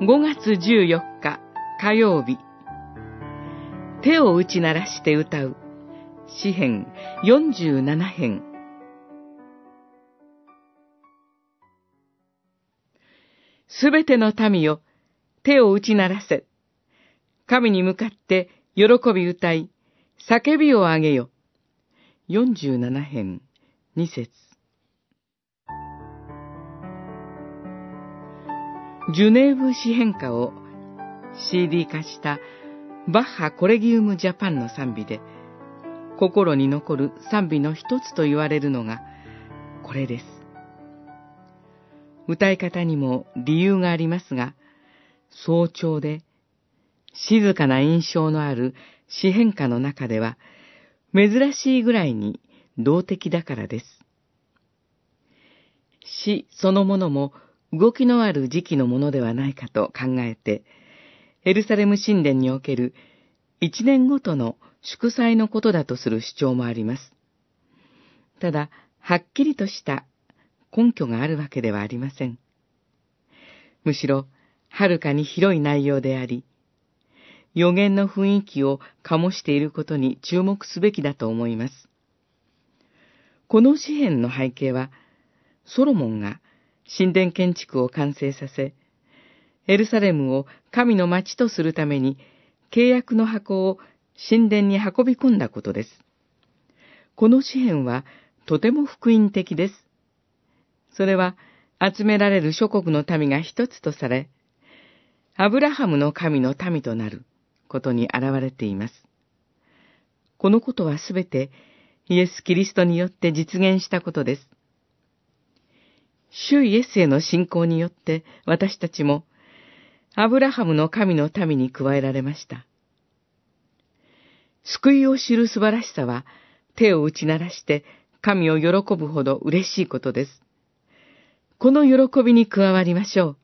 5月14日火曜日。手を打ち鳴らして歌う。詩編47編。すべての民よ手を打ち鳴らせ。神に向かって喜び歌い叫びを上げよ。47編2節。ジュネーブ詩編歌を CD 化したバッハコレギウムジャパンの賛美で、心に残る賛美の一つと言われるのが、これです。歌い方にも理由がありますが、早朝で静かな印象のある詩変化の中では、珍しいぐらいに動的だからです。詩そのものも動きのある時期のものではないかと考えて、エルサレム神殿における一年ごとの祝祭のことだとする主張もあります。ただ、はっきりとした根拠があるわけではありません。むしろ、はるかに広い内容であり、予言の雰囲気を醸していることに注目すべきだと思います。この詩篇の背景は、ソロモンが神殿建築を完成させ、エルサレムを神の町とするために契約の箱を神殿に運び込んだことです。この詩篇はとても福音的です。それは集められる諸国の民が一つとされ、アブラハムの神の民となることに現れています。このことはすべてイエス・キリストによって実現したことです。主イエスへの信仰によって私たちもアブラハムの神の民に加えられました。救いを知る素晴らしさは、手を打ち鳴らして神を喜ぶほど嬉しいことです。この喜びに加わりましょう。